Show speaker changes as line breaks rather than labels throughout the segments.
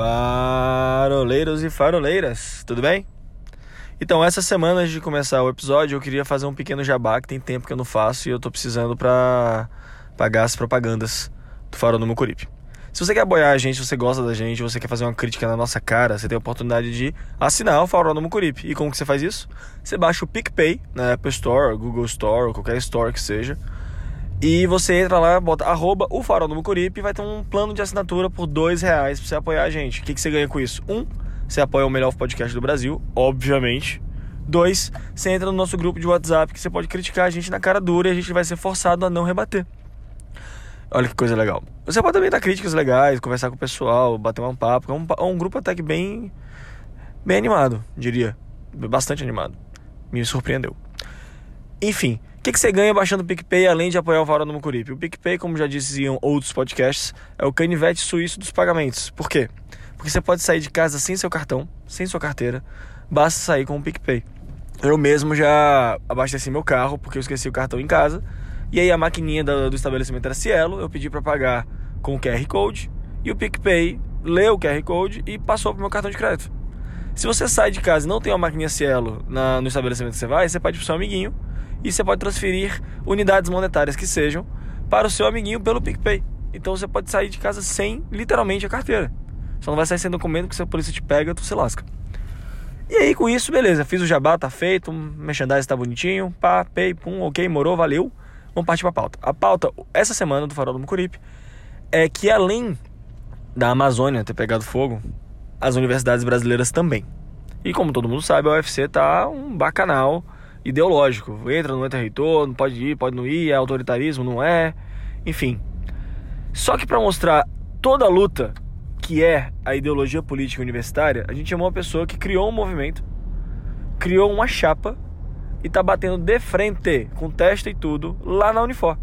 Faroleiros e faroleiras, tudo bem? Então, essa semana antes de começar o episódio, eu queria fazer um pequeno jabá que tem tempo que eu não faço e eu tô precisando pra pagar as propagandas do Farol no Mucuripe. Se você quer apoiar a gente, se você gosta da gente, você quer fazer uma crítica na nossa cara, você tem a oportunidade de assinar o Farol no Mucuripe. E como que você faz isso? Você baixa o PicPay na Apple Store, Google Store, qualquer store que seja. E você entra lá, bota arroba o farol no Mucuripe e vai ter um plano de assinatura por dois reais pra você apoiar a gente. O que, que você ganha com isso? Um, você apoia o melhor podcast do Brasil, obviamente. Dois, você entra no nosso grupo de WhatsApp que você pode criticar a gente na cara dura e a gente vai ser forçado a não rebater. Olha que coisa legal. Você pode também dar críticas legais, conversar com o pessoal, bater um papo. É um, é um grupo até que bem, bem animado, diria. Bastante animado. Me surpreendeu. Enfim, o que, que, você ganha baixando o PicPay além de apoiar o Farol no Mucuripe? O PicPay, como já diziam outros podcasts, é o canivete suíço dos pagamentos. Por quê? Porque você pode sair de casa sem seu cartão, sem sua carteira, basta sair com o PicPay. Eu mesmo já abasteci meu carro porque eu esqueci o cartão em casa. E aí a maquininha do, estabelecimento era Cielo, eu pedi para pagar com o QR Code e o PicPay leu o QR Code e passou pro meu cartão de crédito. Se você sai de casa e não tem uma maquininha Cielo na, no estabelecimento que você vai, você pode ir pro seu amiguinho e você pode transferir unidades monetárias que sejam para o seu amiguinho pelo PicPay. Então você pode sair de casa sem literalmente a carteira. Só não vai sair sem documento que se a polícia te pega, tu se lasca. E aí com isso, beleza, fiz o jabá, tá feito, o merchandising tá bonitinho, pá, pay, pum, ok, morou, valeu. Vamos partir pra pauta. A pauta, essa semana do Farol do Mucuripe, é que além da Amazônia ter pegado fogo, as universidades brasileiras também. E como todo mundo sabe, a UFC tá um bacanal ideológico. Entra, não entra reitor, não pode ir, pode não ir, é autoritarismo, não é. Enfim. Só que para mostrar toda a luta que é a ideologia política universitária, a gente chamou uma pessoa que criou um movimento, criou uma chapa e tá batendo de frente, com testa e tudo, lá na Unifor.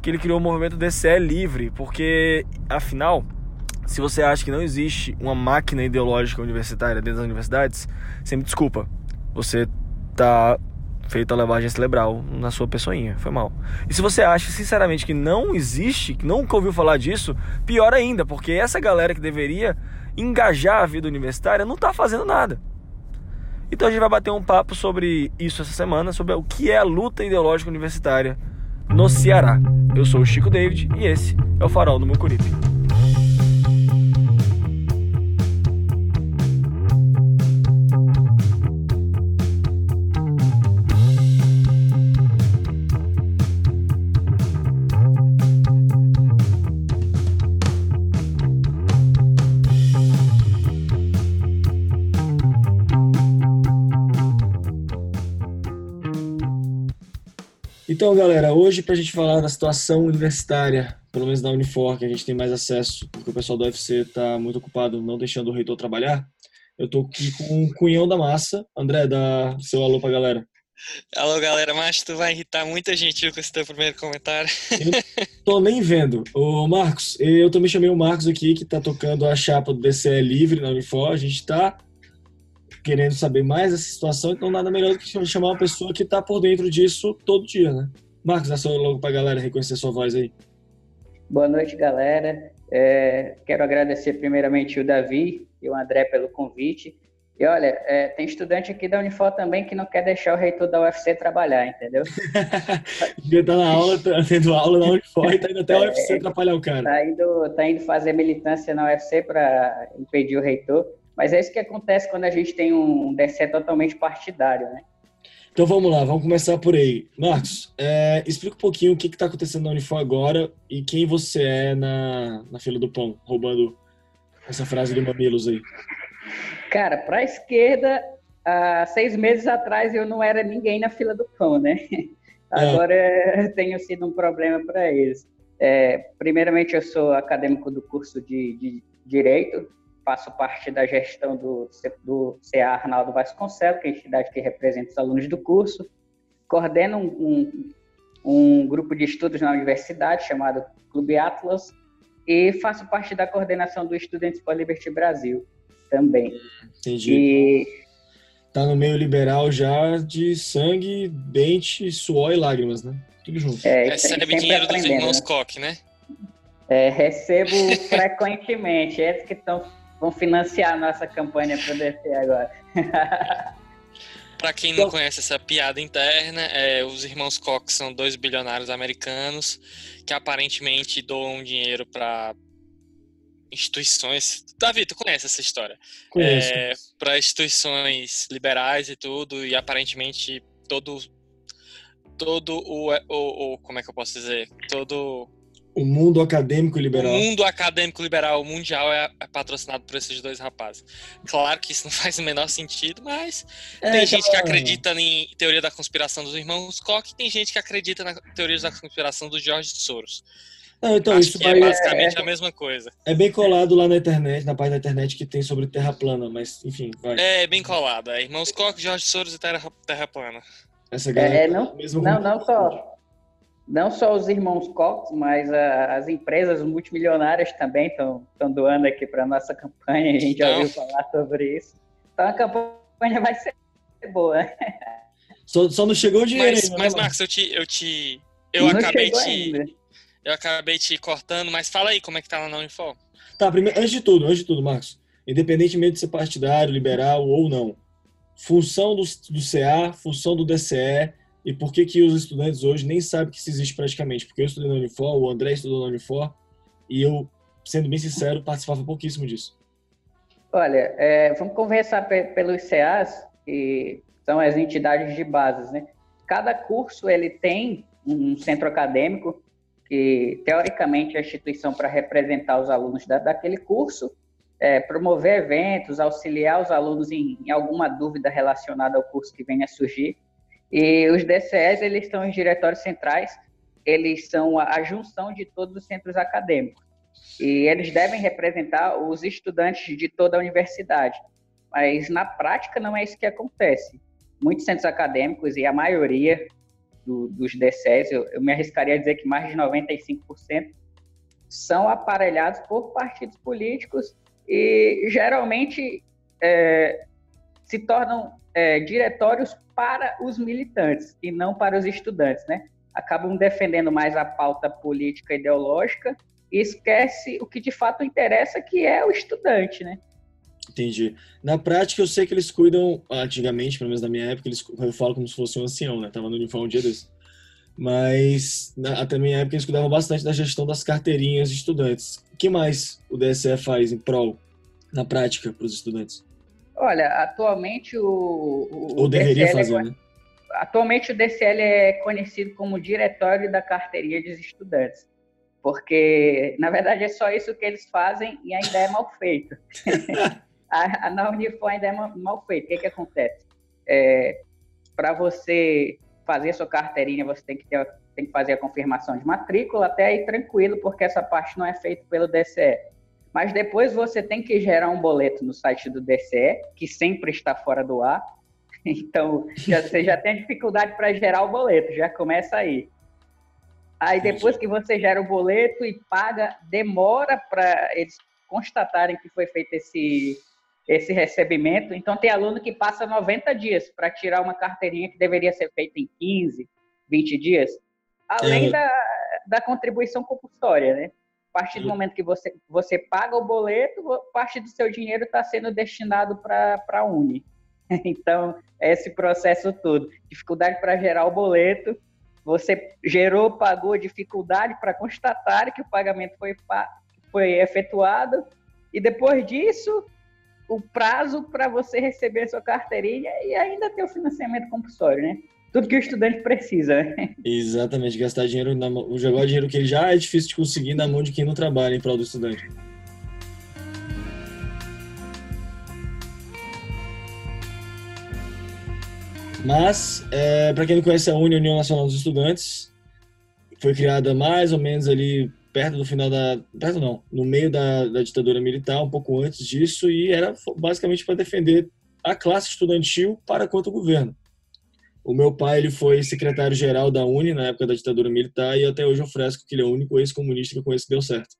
Que ele criou o movimento DCE livre, porque afinal, se você acha que não existe uma máquina ideológica universitária dentro das universidades, você me desculpa. Você tá feito a lavagem cerebral na sua pessoinha. Foi mal. E se você acha, sinceramente, que não existe, que nunca ouviu falar disso, pior ainda, porque essa galera que deveria engajar a vida universitária não tá fazendo nada. Então a gente vai bater um papo sobre isso essa semana, sobre o que é a luta ideológica universitária no Ceará. Eu sou o Chico David e esse é o Farol do Mucuripe. Então, galera, hoje para a gente falar da situação universitária, pelo menos na Unifor, que a gente tem mais acesso, porque o pessoal do UFC está muito ocupado não deixando o reitor trabalhar, eu estou aqui com o Cunhão da Massa. André, dá seu alô para a galera.
Alô, galera, mas tu vai irritar muita gente com esse teu primeiro comentário.
Eu tô nem vendo. Ô, Marcos, eu também chamei o Marcos aqui, que tá tocando a chapa do DCE livre na Unifor. A gente tá querendo saber mais dessa situação, então nada melhor do que chamar uma pessoa que está por dentro disso todo dia, né? Marcos, dá seu logo para a galera reconhecer sua voz aí.
Boa noite, galera. É, quero agradecer primeiramente o Davi e o André pelo convite. E olha, é, tem estudante aqui da Unifor também que não quer deixar o reitor da UFC trabalhar, entendeu?
Estar tá na aula, tá tendo aula na Unifor e tá indo até a UFC é, atrapalhar o cara.
Tá indo, tá indo fazer militância na UFC para impedir o reitor. Mas é isso que acontece quando a gente tem um DCE totalmente partidário, né?
Então vamos lá, vamos começar por aí. Marcos, é, explica um pouquinho o que está acontecendo na Unifor agora e quem você é na, na fila do pão, roubando essa frase do Mamilos aí.
Cara, para a esquerda, há seis meses atrás eu não era ninguém na fila do pão, né? É. Agora é. tenho sido um problema para eles. É, primeiramente, eu sou acadêmico do curso de, de Direito, faço parte da gestão do, do CA Arnaldo Vasconcelos, que é a entidade que representa os alunos do curso. Coordeno um, um, um grupo de estudos na universidade chamado Clube Atlas e faço parte da coordenação do Estudantes for Liberty Brasil também.
Entendi. E... Tá no meio liberal já de sangue, dente, suor e lágrimas, né? Tudo junto.
É, Recebe dinheiro dos irmãos né? Koch, né?
É, recebo frequentemente. Esses que estão vão financiar a nossa campanha para o DC agora.
Para quem não conhece essa piada interna, é, os irmãos Koch são dois bilionários americanos que aparentemente doam dinheiro para instituições. Davi, tu conhece essa história?
Conheço.
É, para instituições liberais e tudo, e aparentemente todo todo o, o, o, como é que eu posso dizer? Todo
o mundo acadêmico liberal.
O mundo acadêmico liberal mundial é, é, patrocinado por esses dois rapazes. Claro que isso não faz o menor sentido, mas é, tem gente que acredita em teoria da conspiração dos irmãos Koch e tem gente que acredita na teoria da conspiração do George Soros.
Não, então,
Acho
isso
que
vai,
é basicamente é, a mesma coisa.
É bem colado lá na internet, na página da internet que tem sobre Terra plana, mas enfim, vai.
É bem colado. É Irmãos Koch, George Soros e Terra, terra plana.
Essa galera
é, não, não, não só não só os irmãos Cox, mas a, as empresas multimilionárias também estão doando aqui para nossa campanha. A gente já ouviu falar sobre isso. Então a campanha vai ser boa.
Só, só não chegou o dinheiro.
Mas, mas Marcos, eu te, eu te, eu
não
acabei te,
ainda.
eu acabei te cortando. Mas fala aí como é que tá lá na Unifor.
Tá, primeiro, antes de tudo, antes de tudo, Marcos, independentemente de ser partidário, liberal ou não, função do, do CA, função do DCE e por que, que os estudantes hoje nem sabem que isso existe praticamente. Porque eu estudei na Unifor, o André estudou na Unifor, e eu, sendo bem sincero, participava pouquíssimo disso.
Olha, é, vamos conversar pelos CAs, que são as entidades de bases, né? Cada curso ele tem um centro acadêmico que teoricamente é a instituição para representar os alunos da, daquele curso, é, promover eventos, auxiliar os alunos em, em, alguma dúvida relacionada ao curso que venha a surgir. E os DCEs, eles estão em diretórios centrais, eles são a, a junção de todos os centros acadêmicos. E eles devem representar os estudantes de toda a universidade. Mas na prática não é isso que acontece. Muitos centros acadêmicos e a maioria do, dos DCEs, eu, eu me arriscaria a dizer que mais de 95%, são aparelhados por partidos políticos e geralmente é, se tornam é, diretórios para os militantes e não para os estudantes, né? Acabam defendendo mais a pauta política ideológica e esquece o que de fato interessa, que é o estudante, né?
Entendi. Na prática, eu sei que eles cuidam, antigamente, pelo menos na minha época, eles, eu falo como se fosse um ancião, né? Tava no uniforme um dia desse. Mas, na, até minha época, eles cuidavam bastante da gestão das carteirinhas de estudantes. O que mais o DSE faz em prol, na prática, para os estudantes?
Olha, atualmente o. o
Ou deveria
DCL
fazer,
é,
né?
Atualmente o DCL é conhecido como Diretório da Carteirinha dos Estudantes, porque na verdade é só isso que eles fazem e ainda é mal feito. a, a, na Unifor ainda é mal, feito. O que, que acontece? É, Para você fazer sua carteirinha, você tem que, ter, tem que fazer a confirmação de matrícula, até aí tranquilo, porque essa parte não é feita pelo DCE. Mas depois você tem que gerar um boleto no site do DCE, que sempre está fora do ar. Então, já, você já tem dificuldade para gerar o boleto, já começa aí. Aí depois que você gera o boleto e paga, demora para eles constatarem que foi feito esse, esse recebimento. Então, tem aluno que passa 90 dias para tirar uma carteirinha que deveria ser feita em 15, 20 dias, além é. da, da contribuição compulsória, né? A partir do momento que você, você paga o boleto, parte do seu dinheiro está sendo destinado para a Uni. Então, é esse processo todo. Dificuldade para gerar o boleto, você gerou, pagou, dificuldade para constatar que o pagamento foi, foi efetuado, e depois disso, o prazo para você receber a sua carteirinha e ainda ter o financiamento compulsório, né? Tudo que o estudante precisa. Né?
Exatamente, gastar dinheiro na jogar dinheiro que ele já é difícil de conseguir na mão de quem não trabalha em prol do estudante. Mas, é, para quem não conhece a UNE, União Nacional dos Estudantes, foi criada mais ou menos ali perto do final da. Perto não, no meio da, da ditadura militar, um pouco antes disso, e era basicamente para defender a classe estudantil para contra o governo. O meu pai ele foi secretário-geral da Uni na época da ditadura militar e até hoje eu fresco que ele é o único ex-comunista que eu conheço que deu certo.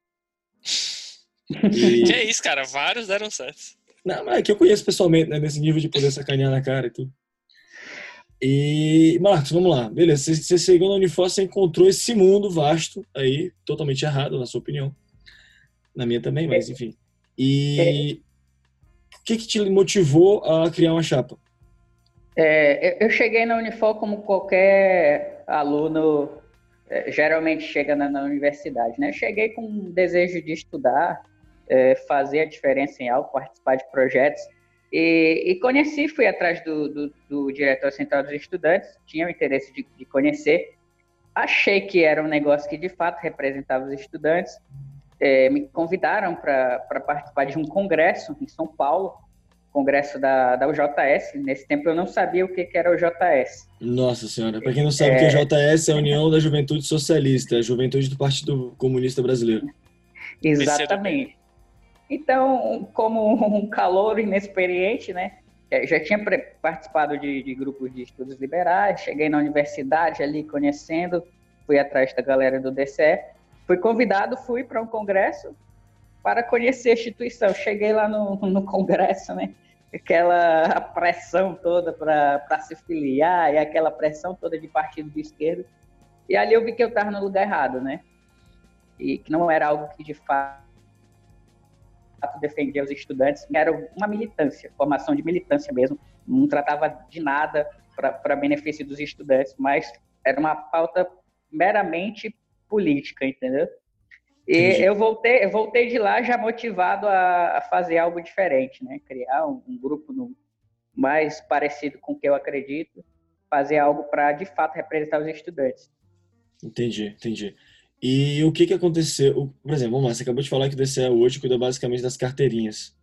E... Que é isso, cara? Vários deram certo.
Não, mas é que eu conheço pessoalmente, né? Nesse nível de poder sacanear na cara e tudo. E, Marcos, vamos lá. Beleza, você, você chegou na Unifor, você encontrou esse mundo vasto aí, totalmente errado, na sua opinião. Na minha também, mas enfim. E que, que te motivou a criar uma chapa?
É, eu cheguei na Unifor como qualquer aluno é, geralmente chega na, na, universidade, né? Eu cheguei com um desejo de estudar, é, fazer a diferença em algo, participar de projetos. E, e conheci, fui atrás do, do, do, diretor central dos estudantes, tinha o interesse de, de conhecer. Achei que era um negócio que de fato representava os estudantes. É, me convidaram para participar de um congresso em São Paulo, congresso da, da UJS. Nesse tempo eu não sabia o que, que era o JS.
Nossa Senhora, para quem não sabe, é... o que é JS é a União da Juventude Socialista, a juventude do Partido Comunista Brasileiro.
Exatamente. Então, como um calor inexperiente, né? É, já tinha participado de, de, grupos de estudos liberais, cheguei na universidade ali conhecendo, fui atrás da galera do DCE, fui convidado, fui para um congresso para conhecer a instituição. Cheguei lá no, no congresso, né? Aquela pressão toda para se filiar e aquela pressão toda de partido de esquerda. E ali eu vi que eu estava no lugar errado, né? E que não era algo que de fato defendia os estudantes, era uma militância, formação de militância mesmo, não tratava de nada para benefício dos estudantes, mas era uma pauta meramente política, entendeu? E eu voltei, eu voltei de lá já motivado a, a fazer algo diferente, né? Criar um, um grupo no, mais parecido com o que eu acredito, fazer algo para de fato representar os estudantes.
Entendi, entendi. E o que, que aconteceu? Por exemplo, vamos lá, você acabou de falar que o DCE hoje cuida basicamente das carteirinhas.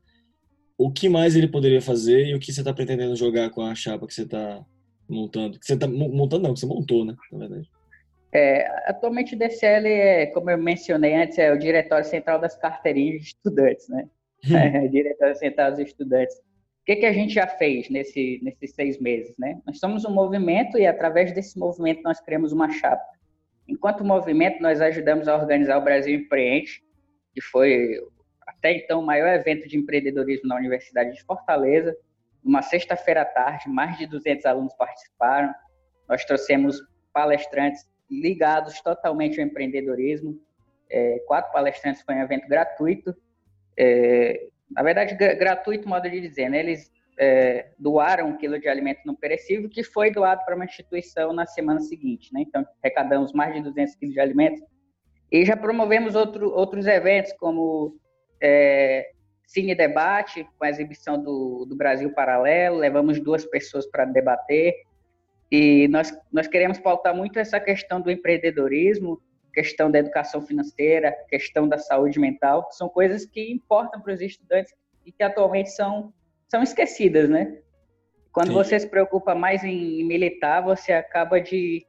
O que mais ele poderia fazer e o que você está pretendendo jogar com a chapa que você está montando? Que você está montando, não, que você montou, né? Na verdade.
É, atualmente o DCL, é, como eu mencionei antes, é o Diretório Central das Carteirinhas de Estudantes, né? Hum. É, Diretório Central dos Estudantes. O que, que a gente já fez nesse, nesses seis meses, né? Nós somos um movimento e, através desse movimento, nós criamos uma chapa Enquanto movimento, nós ajudamos a organizar o Brasil Empreende, que foi até então o maior evento de empreendedorismo na Universidade de Fortaleza. Uma sexta-feira à tarde, mais de 200 alunos participaram. Nós trouxemos palestrantes ligados totalmente ao empreendedorismo. É, quatro palestrantes foi um evento gratuito. É, na verdade, gratuito, modo de dizer, né? Eles é, doaram um quilo de alimento não perecível, que foi doado para uma instituição na semana seguinte. Né? Então, arrecadamos mais de 200 quilos de alimento. E já promovemos outro, outros eventos, como é, Cine Debate, com a exibição do, do Brasil Paralelo, levamos duas pessoas para debater. E nós, nós queremos pautar muito essa questão do empreendedorismo, questão da educação financeira, questão da saúde mental, são coisas que importam para os estudantes e que atualmente são são esquecidas, né? Quando Sim. você se preocupa mais em militar, você acaba de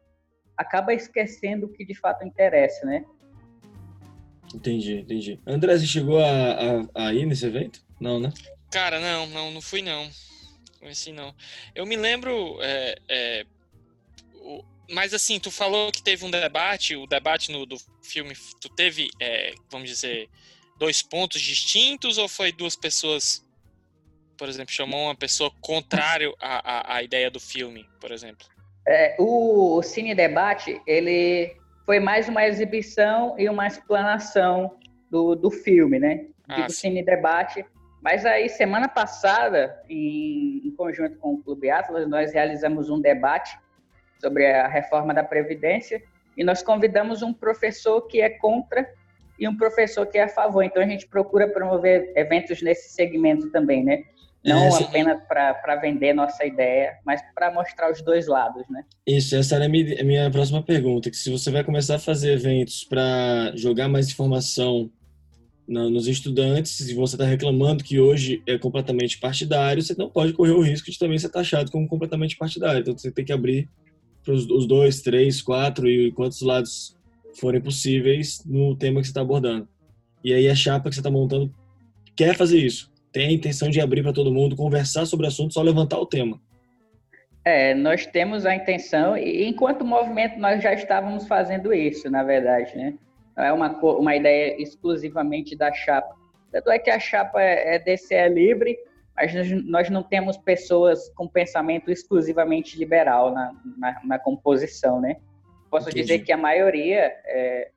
acaba esquecendo o que de fato interessa, né?
Entendi, entendi. André, você chegou a, a, a ir nesse evento? Não, né?
Cara, não, não, não fui não. Assim não. Eu me lembro, é, é, o, mas assim, tu falou que teve um debate, o debate no, do filme, tu teve, é, vamos dizer, dois pontos distintos ou foi duas pessoas por exemplo, chamou uma pessoa contrário à, à, à ideia do filme, por exemplo?
É, o Cine Debate, ele foi mais uma exibição e uma explanação do, do filme, né? Ah, Cine Debate. Mas aí, semana passada, em, em conjunto com o Clube Atlas, nós realizamos um debate sobre a reforma da Previdência e nós convidamos um professor que é contra e um professor que é a favor. Então, a gente procura promover eventos nesse segmento também, né? Não essa... apenas para vender nossa ideia, mas para mostrar os dois lados, né?
Isso, essa era a minha, a minha próxima pergunta, que se você vai começar a fazer eventos para jogar mais informação nos estudantes, se você está reclamando que hoje é completamente partidário, você não pode correr o risco de também ser taxado como completamente partidário. Então você tem que abrir para os dois, três, quatro e quantos lados forem possíveis no tema que você está abordando. E aí a chapa que você está montando quer fazer isso tem a intenção de abrir para todo mundo, conversar sobre o assunto, só levantar o tema.
É, nós temos a intenção, e enquanto movimento nós já estávamos fazendo isso, na verdade, né? Não é uma, uma ideia exclusivamente da chapa. Tanto é que a chapa é, é DCE livre, mas nós não temos pessoas com pensamento exclusivamente liberal na, na, na composição, né? Posso Entendi. dizer que a maioria está é,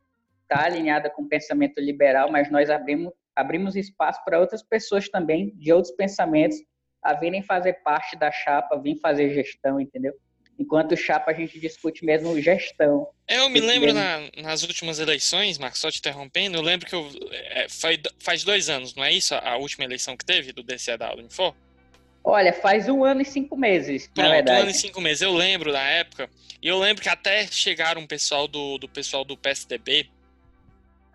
tá alinhada com pensamento liberal, mas nós abrimos abrimos espaço para outras pessoas também, de outros pensamentos, a virem fazer parte da chapa, virem fazer gestão, entendeu? Enquanto chapa, a gente discute mesmo gestão.
Eu me lembro na, nas últimas eleições, Marcos, só te interrompendo, eu lembro que eu, é, faz dois anos, não é isso? A última eleição que teve do DCE da Unifor?
Olha, faz um ano e cinco meses,
Pronto,
na verdade.
um ano e cinco meses. Eu lembro da época, e eu lembro que até chegaram um pessoal do, do pessoal do PSDB,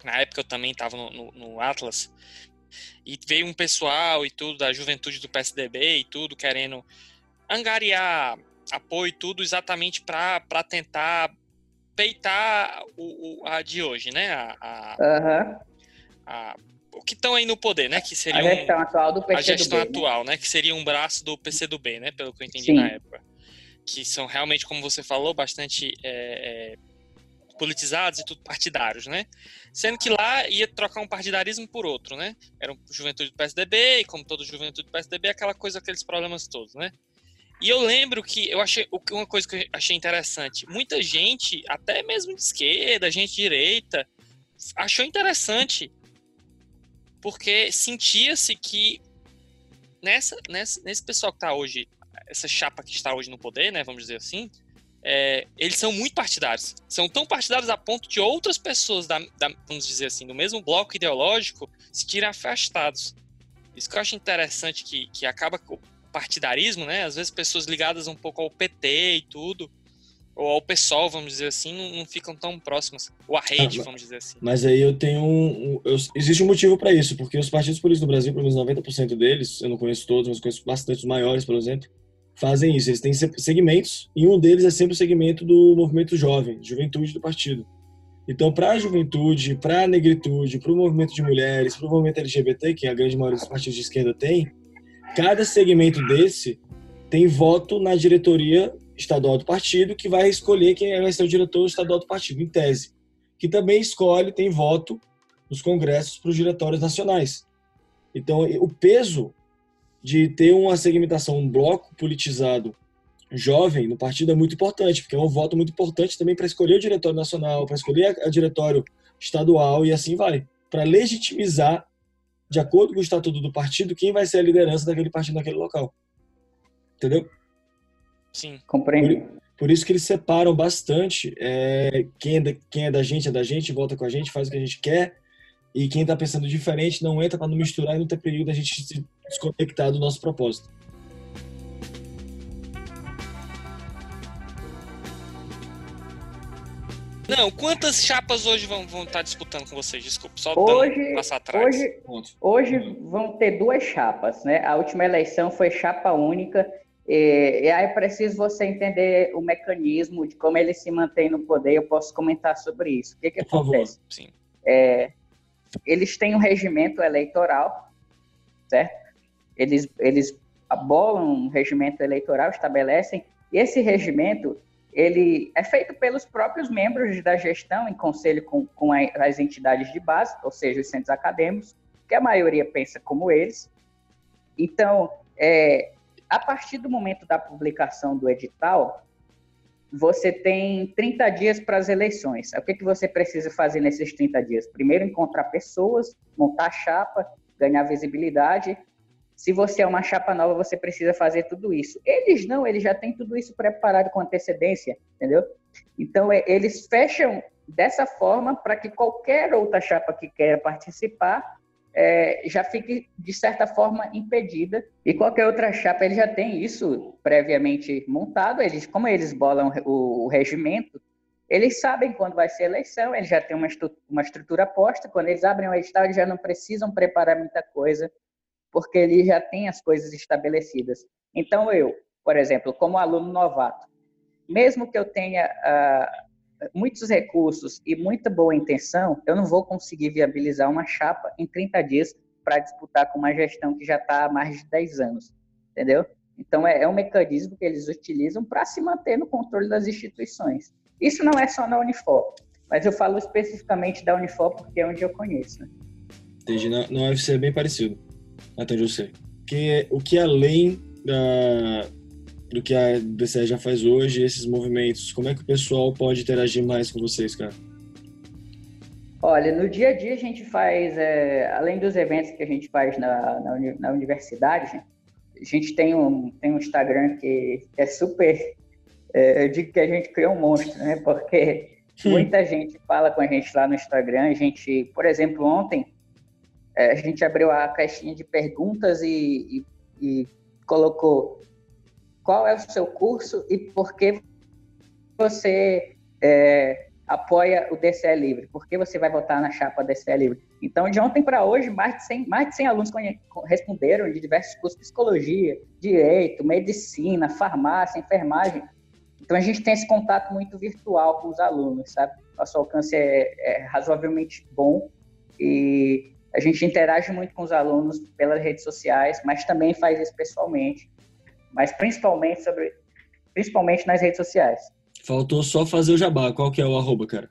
na época eu também estava no, no, no Atlas, e veio um pessoal e tudo da juventude do PSDB e tudo querendo angariar apoio e tudo exatamente para tentar peitar o, o, a de hoje, né? A, a,
uhum.
a, o que estão aí no poder, né? Que seria
a gestão um, atual do PCdoB.
A gestão
né?
atual, né? Que seria um braço do PCdoB, né? Pelo que eu entendi Sim. na época. Que são realmente, como você falou, bastante é, é, politizados e tudo partidários, né? Sendo que lá ia trocar um partidarismo por outro, né? Era um juventude do PSDB, e como todo juventude do PSDB, aquela coisa, aqueles problemas todos, né? E eu lembro que eu achei uma coisa que eu achei interessante. Muita gente, até mesmo de esquerda, gente de direita, achou interessante porque sentia-se que nessa, nessa, nesse pessoal que está hoje, essa chapa que está hoje no poder, né, vamos dizer assim, é, eles são muito partidários. São tão partidários a ponto de outras pessoas, da, da, vamos dizer assim, do mesmo bloco ideológico, se tirem afastados. Isso que eu acho interessante, que, que acaba partidarismo, né? Às vezes pessoas ligadas um pouco ao PT e tudo, ou ao PSOL, vamos dizer assim, não, não ficam tão próximas. Ou a rede, ah, vamos dizer assim.
Mas aí eu tenho um. Eu, existe um motivo para isso, porque os partidos políticos no Brasil, pelo menos 90% deles, eu não conheço todos, mas conheço bastante os maiores, por exemplo, fazem isso. Eles têm segmentos, e um deles é sempre o segmento do movimento jovem, juventude do partido. Então, para a juventude, para a negritude, para o movimento de mulheres, para o movimento LGBT, que a grande maioria dos partidos de esquerda tem, cada segmento desse tem voto na diretoria estadual do partido, que vai escolher quem vai ser o diretor estadual do partido, em tese. Que também escolhe, tem voto nos congressos para os diretórios nacionais. Então, o peso de ter uma segmentação, um bloco politizado jovem no partido é muito importante, porque é um voto muito importante também para escolher o diretório nacional, para escolher o diretório estadual e assim vai, para legitimizar, de acordo com o estatuto do partido, quem vai ser a liderança daquele partido naquele local. Entendeu?
Sim.
Compreendo.
Por, por isso que eles separam bastante é, quem, é da, quem é da gente é da gente, volta com a gente, faz o que a gente quer, e quem está pensando diferente não entra para não misturar e não ter perigo da gente se desconectar do nosso propósito.
Não, quantas chapas hoje vão, vão estar tá disputando com vocês? Desculpa, só
hoje,
passar atrás.
Hoje, hoje vão ter duas chapas, né? A última eleição foi chapa única, e, e aí é preciso você entender o mecanismo de como ele se mantém no poder. Eu posso comentar sobre isso. O que, que acontece?
Sim.
É, eles têm um regimento eleitoral, certo? Eles, eles abolam um regimento eleitoral, estabelecem, e esse regimento ele é feito pelos próprios membros da gestão, em conselho com, com as entidades de base, ou seja, os centros acadêmicos, que a maioria pensa como eles. Então, é, a partir do momento da publicação do edital, você tem 30 dias para as eleições. O que, que você precisa fazer nesses 30 dias? Primeiro, encontrar pessoas, montar chapa, ganhar visibilidade. Se você é uma chapa nova, você precisa fazer tudo isso. Eles não, eles já têm tudo isso preparado com antecedência, entendeu? Então, é, eles fecham dessa forma para que qualquer outra chapa que queira participar é, já fique, de certa forma, impedida. E qualquer outra chapa, ele já tem isso previamente montado, eles, como eles bolam o, o regimento, eles sabem quando vai ser eleição, eles já têm uma, estru uma estrutura posta, quando eles abrem o edital, eles já não precisam preparar muita coisa, porque eles já têm as coisas estabelecidas. Então, eu, por exemplo, como aluno novato, mesmo que eu tenha uh, muitos recursos e muita boa intenção, eu não vou conseguir viabilizar uma chapa em 30 dias para disputar com uma gestão que já está há mais de 10 anos, entendeu? Então, é, é um mecanismo que eles utilizam para se manter no controle das instituições. Isso não é só na Unifor, mas eu falo especificamente da Unifor porque é onde eu conheço. Né?
Entendi. Na, na UFC é bem parecido, até onde eu sei. Que, o que além da, do que a DCE já faz hoje, esses movimentos? Como é que o pessoal pode interagir mais com vocês, cara?
Olha, no dia a dia a gente faz, é, além dos eventos que a gente faz na, na, na universidade, a gente tem um, tem um Instagram que é super. É, eu digo que a gente criou um monstro, né? Porque muita gente fala com a gente lá no Instagram. A gente, por exemplo, ontem é, a gente abriu a caixinha de perguntas e, e, e colocou qual é o seu curso e por que você é, apoia o DCE Livre? Por que você vai votar na chapa DCE Livre? Então, de ontem para hoje, mais de 100, mais de 100 alunos responderam de diversos cursos psicologia, direito, medicina, farmácia, enfermagem. Então, a gente tem esse contato muito virtual com os alunos, sabe? Nosso alcance é, é razoavelmente bom e a gente interage muito com os alunos pelas redes sociais, mas também faz isso pessoalmente, mas principalmente sobre, principalmente nas redes sociais.
Faltou só fazer o jabá. Qual que é o arroba, cara?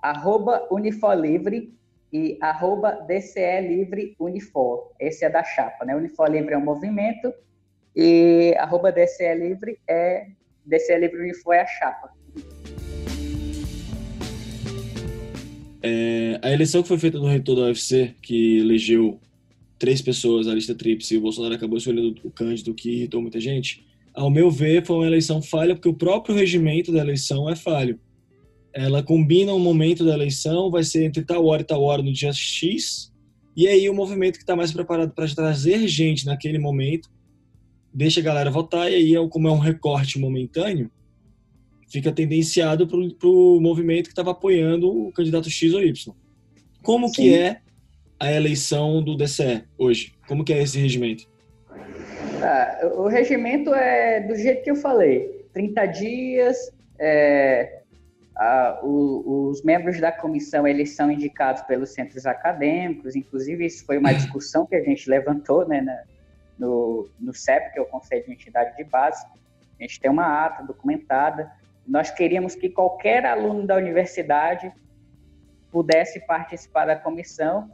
Arroba Unifolivre e arroba DCE Livre Unifor. Esse é da chapa, né? Unifor Livre é um movimento e arroba DCE Livre é DCE Livre Unifor é a chapa.
É, a eleição que foi feita no reitor da UFC, que elegeu três pessoas na lista tríplice e o Bolsonaro acabou escolhendo o Cândido, que irritou muita gente, ao meu ver, foi uma eleição falha, porque o próprio regimento da eleição é falho. Ela combina o momento da eleição, vai ser entre tal hora e tal hora no dia X, e aí o movimento que está mais preparado para trazer gente naquele momento, deixa a galera votar, e aí, como é um recorte momentâneo, fica tendenciado para o movimento que estava apoiando o candidato X ou Y. Como Sim. que é a eleição do DCE hoje? Como que é esse regimento?
Ah, o regimento é do jeito que eu falei: 30 dias. É, a, o, os membros da comissão eles são indicados pelos centros acadêmicos, inclusive isso foi uma discussão que a gente levantou né, na, no, no CEP, que é o Conselho de Entidade de Base. A gente tem uma ata documentada. Nós queríamos que qualquer aluno da universidade pudesse participar da comissão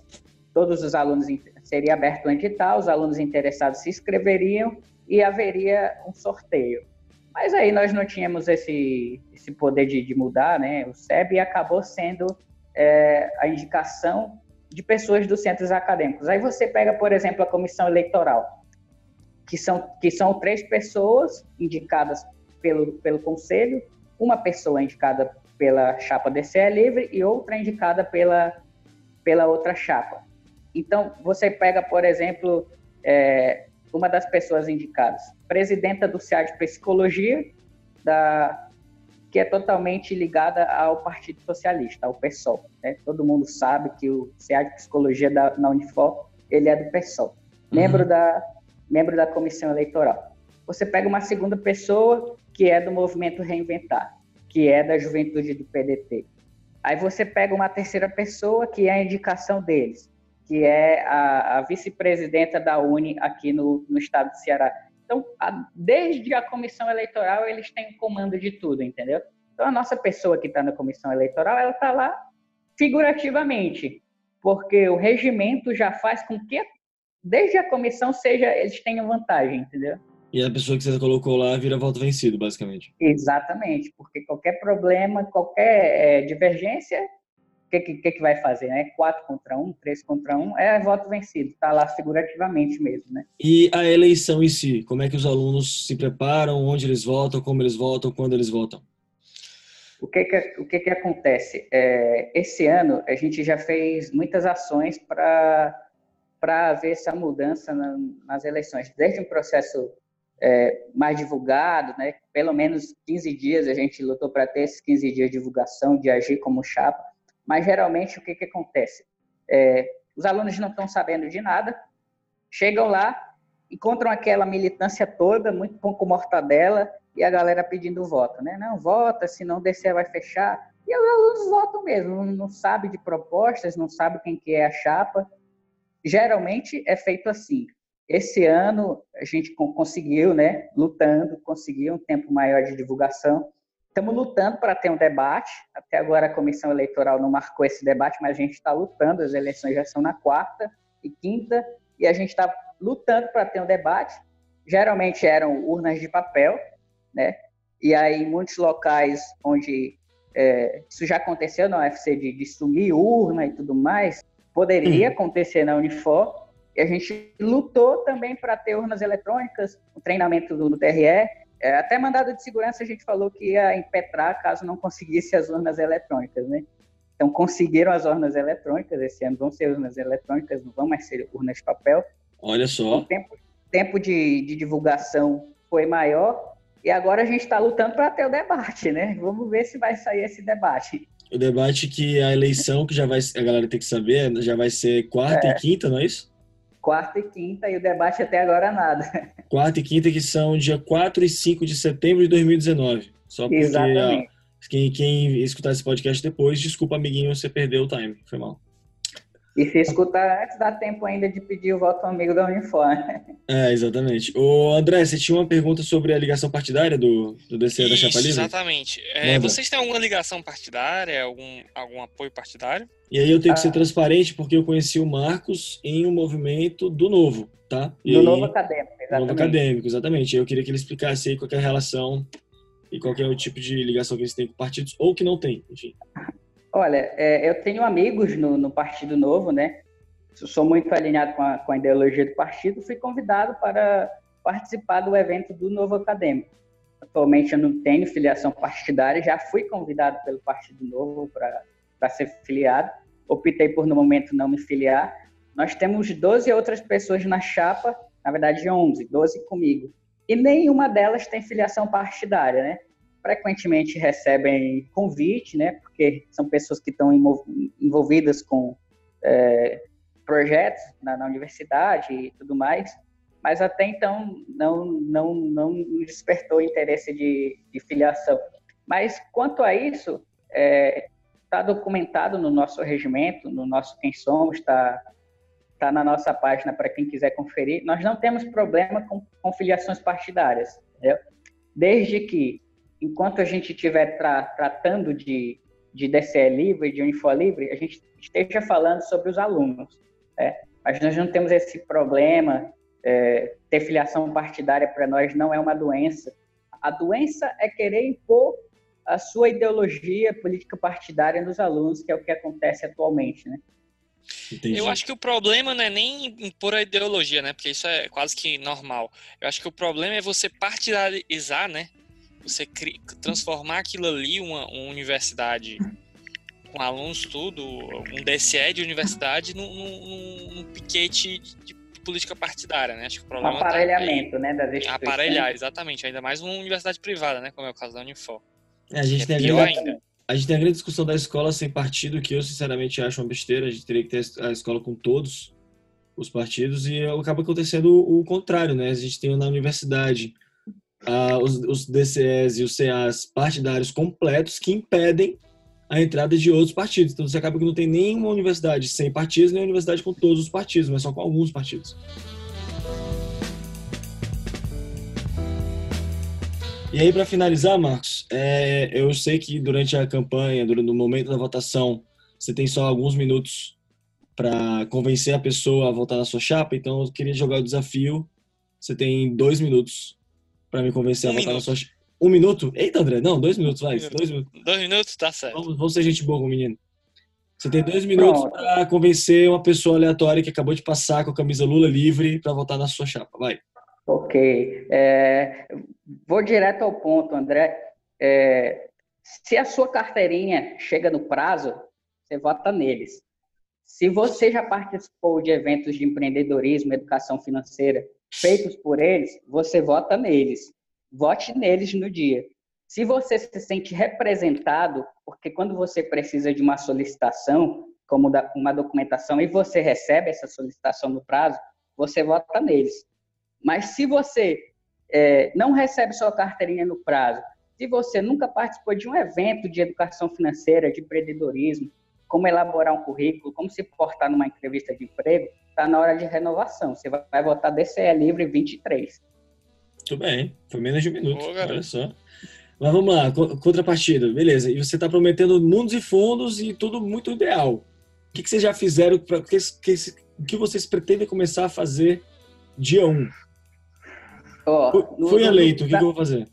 todos os alunos seria aberto um edital, os alunos interessados se inscreveriam e haveria um sorteio. Mas aí nós não tínhamos esse, esse poder de, de mudar, né? O SEB acabou sendo é, a indicação de pessoas dos centros acadêmicos. Aí você pega, por exemplo, a comissão eleitoral, que são, que são três pessoas indicadas pelo, pelo conselho, uma pessoa indicada pela chapa DCE Livre e outra indicada pela, pela outra chapa. Então, você pega, por exemplo, é, uma das pessoas indicadas, presidenta do CIA de Psicologia, da, que é totalmente ligada ao Partido Socialista, ao PSOL. Né? Todo mundo sabe que o CIA de Psicologia da, na Unifor, ele é do PSOL, uhum. membro, da, membro da Comissão Eleitoral. Você pega uma segunda pessoa que é do Movimento Reinventar, que é da Juventude do PDT. Aí você pega uma terceira pessoa que é a indicação deles, que é a, a vice-presidenta da Uni aqui no, no estado do Ceará. Então, a, desde a comissão eleitoral, eles têm o comando de tudo, entendeu? Então, a nossa pessoa que está na comissão eleitoral, ela está lá figurativamente, porque o regimento já faz com que, desde a comissão, seja eles tenham vantagem, entendeu?
E a pessoa que você colocou lá vira voto vencido, basicamente.
Exatamente, porque qualquer problema, qualquer é, divergência, o que, que, que, vai fazer, né? 4 contra 1, 3 contra 1, é voto vencido, está lá figurativamente mesmo, né?
E a eleição em si, como é que os alunos se preparam, onde eles votam, como eles votam, quando eles votam?
O que que, o que, que acontece? É, esse ano a gente já fez muitas ações para para haver essa mudança na, nas eleições, desde um processo é, mais divulgado, né? Pelo menos 15 dias a gente lutou para ter esses 15 dias de divulgação, de agir como chapa mas geralmente o que, que acontece? É, os alunos não estão sabendo de nada, chegam lá, encontram aquela militância toda, muito pão com mortadela, e a galera pedindo voto, né? Não, vota, senão o DC vai fechar. E os alunos votam mesmo, não, não sabem de propostas, não sabem quem que é a chapa. Geralmente é feito assim. Esse ano a gente conseguiu, né, lutando, conseguiu um tempo maior de divulgação, Estamos lutando para ter um debate. Até agora a comissão eleitoral não marcou esse debate, mas a gente está lutando. As eleições já são na quarta e quinta e a gente está lutando para ter um debate. Geralmente eram urnas de papel, né? E aí muitos locais onde é, isso já aconteceu na UFC de, de sumir urna e tudo mais, poderia acontecer na Unifor, e a gente lutou também para ter urnas eletrônicas, o treinamento do, do TRE, é, até mandado de segurança a gente falou que ia impetrar caso não conseguisse as urnas eletrônicas, né? Então conseguiram as urnas eletrônicas, esse ano vão ser urnas eletrônicas, não vão mais ser urnas de papel.
Olha só.
O tempo, tempo de, de divulgação foi maior, e agora a gente está lutando para ter o debate, né? Vamos ver se vai sair esse debate.
O debate que a eleição, que já vai a galera tem que saber, já vai ser quarta é. e quinta, não é isso?
Quarta e quinta, e o debate até agora nada.
Quarta e quinta, que são dia 4 e 5 de setembro de 2019. Só porque Exatamente. Ó, quem, quem escutar esse podcast depois, desculpa, amiguinho, você perdeu o time. Foi mal.
E se escutar antes, dá tempo ainda de pedir o voto amigo da Uniforme.
É, exatamente. O André, você tinha uma pergunta sobre a ligação partidária do, do DCE
Isso,
da Chapa Livre?
Exatamente. É, vocês têm alguma ligação partidária, algum, algum apoio partidário?
E aí eu tenho que ser ah. transparente porque eu conheci o Marcos em um movimento do Novo, tá? E
do Novo Acadêmico, exatamente.
Novo Acadêmico, exatamente. Eu queria que ele explicasse aí qual é a relação e qual é o tipo de ligação que eles têm com partidos ou que não tem, enfim.
Olha, é, eu tenho amigos no, no, Partido Novo, né? Sou muito alinhado com a, com a ideologia do partido. Fui convidado para participar do evento do Novo Acadêmico. Atualmente eu não tenho filiação partidária, já fui convidado pelo Partido Novo para ser filiado. Optei por, no momento, não me filiar. Nós temos 12 outras pessoas na chapa, na verdade 11, 12 comigo. E nenhuma delas tem filiação partidária, né? frequentemente recebem convite, né, porque são pessoas que estão envolvidas com é, projetos na, na, universidade e tudo mais, mas até então não, não, não despertou interesse de, de filiação. Mas quanto a isso, é, tá documentado no nosso regimento, no nosso Quem Somos, está tá na nossa página para quem quiser conferir. Nós não temos problema com, com filiações partidárias, entendeu? desde que enquanto a gente estiver tra tratando de, de DCE livre, de Info livre, a gente esteja falando sobre os alunos. Né? Mas nós não temos esse problema. É, ter filiação partidária para nós não é uma doença. A doença é querer impor a sua ideologia política partidária nos alunos, que é o que acontece atualmente, né?
Entendi. Eu acho que o problema não é nem impor a ideologia, né? Porque isso é quase que normal. Eu acho que o problema é você partidarizar, né? você transformar aquilo ali, uma, uma universidade com alunos tudo, um DSE de universidade, num, num, num piquete de, política partidária, né? Acho que o problema
um aparelhamento, tá né, das.
Aparelhar, exatamente. Ainda mais uma universidade privada, né? Como é o caso da Unifor.
É, a gente é tem pior a grande, ainda. A gente tem a grande discussão da escola sem partido, que eu sinceramente acho uma besteira. A gente teria que ter a escola com todos os partidos e acaba acontecendo o, o contrário, né? A gente tem na universidade os, os DCEs e os CAs partidários completos que impedem a entrada de outros partidos. Então você acaba que não tem nenhuma universidade sem partidos, nem universidade com todos os partidos, mas só com alguns partidos. E aí, para finalizar, Marcos, é, eu sei que durante a campanha, durante o momento da votação, você tem só alguns minutos para convencer a pessoa a votar na sua chapa, então eu queria jogar o desafio. Você tem dois minutos para me convencer um a votar minuto. na sua. Um minuto? Eita, André, não, dois minutos, vai. Um dois minutos.
Dois minutos, tá certo.
Vamos, vamos ser gente boa com o menino. Você tem dois minutos para convencer uma pessoa aleatória que acabou de passar com a camisa Lula livre para votar na sua chapa. Vai.
Ok. É, vou direto ao ponto, André. É, se a sua carteirinha chega no prazo, você vota neles. Se você já participou de eventos de empreendedorismo, educação financeira, feitos por eles, você vota neles. Vote neles no dia. Se você se sente representado, porque quando você precisa de uma solicitação, como uma documentação, e você recebe essa solicitação no prazo, você vota neles. Mas se você é, não recebe sua carteirinha no prazo, se você nunca participou de um evento de educação financeira, de empreendedorismo, como elaborar um currículo, como se portar numa entrevista de emprego, está na hora de renovação. Você vai votar DCE livre 23.
Muito bem, foi menos de um minuto, Pô, olha só. Mas vamos lá, contrapartida, beleza. E você está prometendo mundos e fundos e tudo muito ideal. O que, que vocês já fizeram? O que, que, que vocês pretendem começar a fazer dia 1? Oh, Fui eleito, o que, eu vou fazer?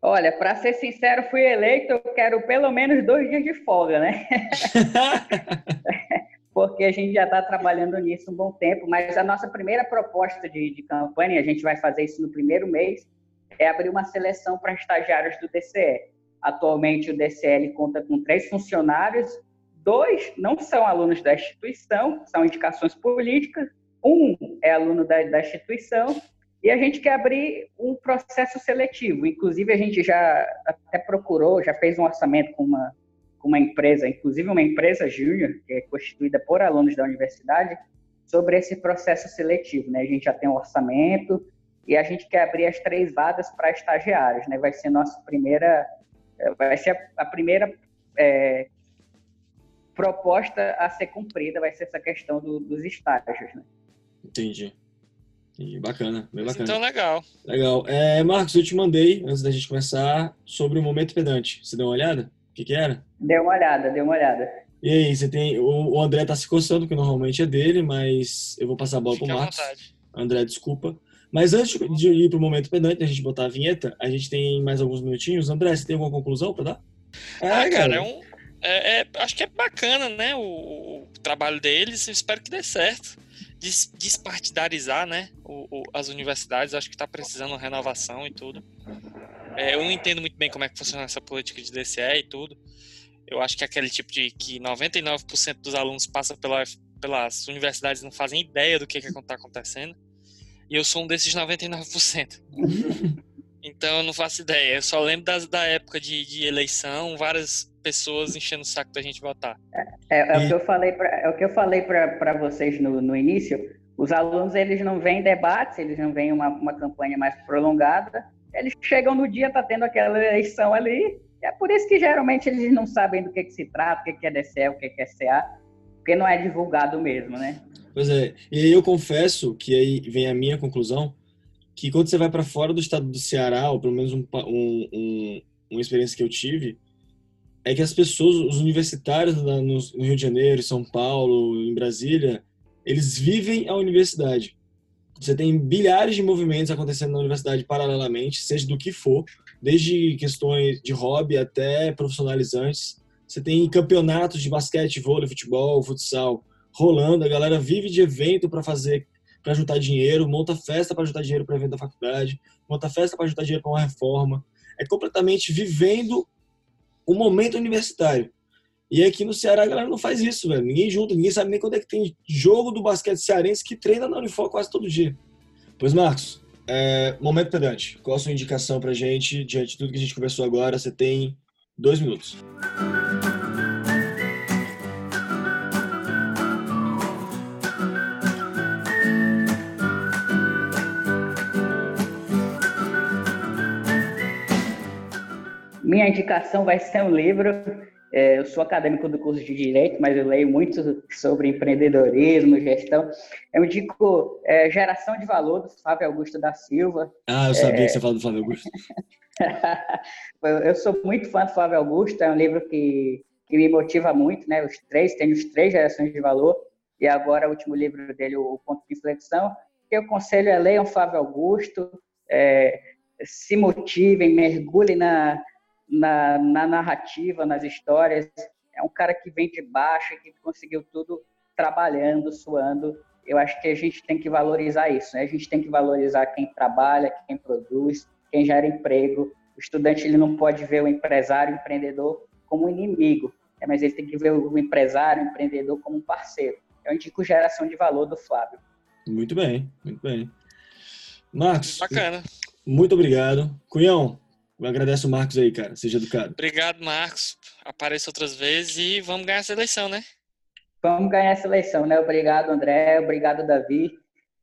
Ó, Olha, para ser sincero, fui eleito, eu quero pelo menos dois dias de folga, né? Porque a gente já está trabalhando nisso um bom tempo, mas a nossa primeira proposta de, de campanha, a gente vai fazer isso no primeiro mês, é abrir uma seleção para estagiários do DCE. Atualmente, o DCL conta com três funcionários, dois não são alunos da instituição, são indicações políticas, um é aluno da, da instituição e a gente quer abrir um processo seletivo. Inclusive, a gente já até procurou, já fez um orçamento com uma, com uma empresa, inclusive uma empresa júnior, que é constituída por alunos da universidade, sobre esse processo seletivo. Né? A gente já tem um orçamento e a gente quer abrir as três vagas para estagiários. Né? Vai ser nossa primeira, vai ser a, primeira é, proposta a ser cumprida, vai ser essa questão do, dos estágios. Né?
Entendi. E bacana, bem bacana.
Então, legal.
Legal. É, Marcos, eu te mandei, antes da gente começar, sobre o Momento Pedante. Você deu uma olhada? O que, que era?
Deu uma olhada, deu uma olhada.
E aí, você tem. O, o André tá se coçando, que normalmente é dele, mas eu vou passar a bola Fique pro Marcos. André, desculpa. Mas antes de ir pro Momento Pedante, a gente botar a vinheta, a gente tem mais alguns minutinhos. André, você tem alguma conclusão para dar?
Ah, ah cara, é um. É, é, acho que é bacana, né? O, o trabalho deles. espero que dê certo des despartidarizar né, o, o, as universidades. Acho que está precisando de renovação e tudo. É, eu não entendo muito bem como é que funciona essa política de DCE e tudo. Eu acho que é aquele tipo de que 99% dos alunos passa pela, pelas universidades não fazem ideia do que está acontecendo. E eu sou um desses 99%. Então eu não faço ideia. Eu só lembro das, da época de, de eleição, várias pessoas enchendo o saco da gente votar.
É, é, é o que eu falei pra, é o que eu falei para vocês no, no início. Os alunos eles não vêm debates, eles não vêm uma, uma campanha mais prolongada. Eles chegam no dia, tá tendo aquela eleição ali. É por isso que geralmente eles não sabem do que, que se trata, o que, que é DCE, o que, que é CA, porque não é divulgado mesmo, né?
Pois é. E aí eu confesso que aí vem a minha conclusão que quando você vai para fora do estado do Ceará, ou pelo menos um, um, um, uma experiência que eu tive, é que as pessoas, os universitários no, no Rio de Janeiro, em São Paulo, em Brasília, eles vivem a universidade. Você tem bilhares de movimentos acontecendo na universidade paralelamente, seja do que for, desde questões de hobby até profissionalizantes. Você tem campeonatos de basquete, vôlei, futebol, futsal rolando, a galera vive de evento para fazer para juntar dinheiro, monta festa para juntar dinheiro para evento da faculdade, monta festa para juntar dinheiro para uma reforma. É completamente vivendo o momento universitário. E aqui no Ceará a galera não faz isso, velho. Ninguém junta, ninguém sabe nem quando é que tem jogo do basquete cearense que treina na Unifor quase todo dia. Pois, Marcos, é, momento pedante. Qual a sua indicação pra gente, diante de tudo que a gente conversou agora? Você tem dois minutos.
Minha indicação vai ser um livro. É, eu sou acadêmico do curso de Direito, mas eu leio muito sobre empreendedorismo, gestão. Eu indico é, Geração de Valor, do Flávio Augusto da Silva.
Ah, eu sabia é... que você falava do Flávio Augusto.
eu sou muito fã do Flávio Augusto, é um livro que, que me motiva muito, né? Os três, tem os três gerações de valor, e agora o último livro dele, O Ponto de Inflexão, que eu aconselho é leiam Flávio Augusto, é, se motivem, mergulhem na, na, na narrativa, nas histórias. É um cara que vem de baixo e que conseguiu tudo trabalhando, suando. Eu acho que a gente tem que valorizar isso. Né? A gente tem que valorizar quem trabalha, quem produz, quem gera emprego. O estudante ele não pode ver o empresário, o empreendedor como um inimigo, né? mas ele tem que ver o empresário, o empreendedor como um parceiro. Eu indico geração de valor do Flávio.
Muito bem, muito bem. Marcos.
Bacana.
Muito obrigado. Cunhão, eu agradeço o Marcos aí, cara. Seja educado.
Obrigado, Marcos. Apareça outras vezes e vamos ganhar essa eleição, né?
Vamos ganhar essa eleição, né? Obrigado, André. Obrigado, Davi.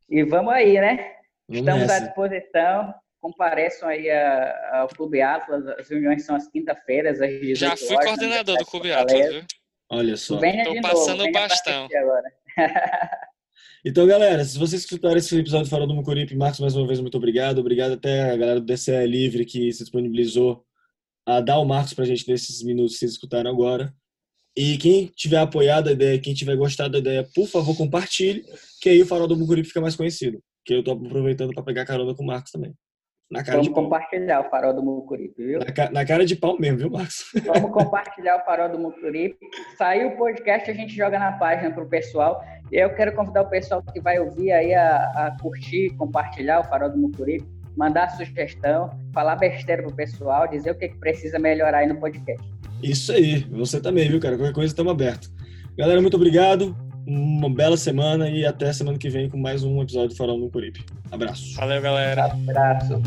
E vamos aí, né? Vamos Estamos nessa. à disposição. Compareçam aí ao Clube Atlas. As reuniões são às quinta-feiras, às 18
Já fui horas, coordenador do Clube Atlas, viu?
Olha só.
Estou passando o bastão.
Então, galera, se vocês escutaram esse episódio Farol do Mucuripe, Marcos, mais uma vez, muito obrigado. Obrigado até a galera do DCE Livre que se disponibilizou a dar o Marcos pra gente nesses minutos que vocês escutaram agora. E quem tiver apoiado a ideia, quem tiver gostado da ideia, por favor, compartilhe, que aí o Farol do Mucuripe fica mais conhecido. Que eu tô aproveitando para pegar carona com o Marcos também.
Na cara Vamos compartilhar o farol do Mucuripe, viu?
Na, na, cara de pau mesmo, viu, Marcos?
Vamos compartilhar o farol do Mucuripe. Saiu o podcast, a gente joga na página para o pessoal. E eu quero convidar o pessoal que vai ouvir aí a, a curtir, compartilhar o farol do Mucuripe, mandar sugestão, falar besteira pro pessoal, dizer o que, que precisa melhorar aí no podcast.
Isso aí, você também, viu, cara? Qualquer coisa estamos aberto. Galera, muito obrigado. Uma bela semana e até semana que vem com mais um episódio do Farol no Curipe. Abraço.
Valeu, galera.
Abraço.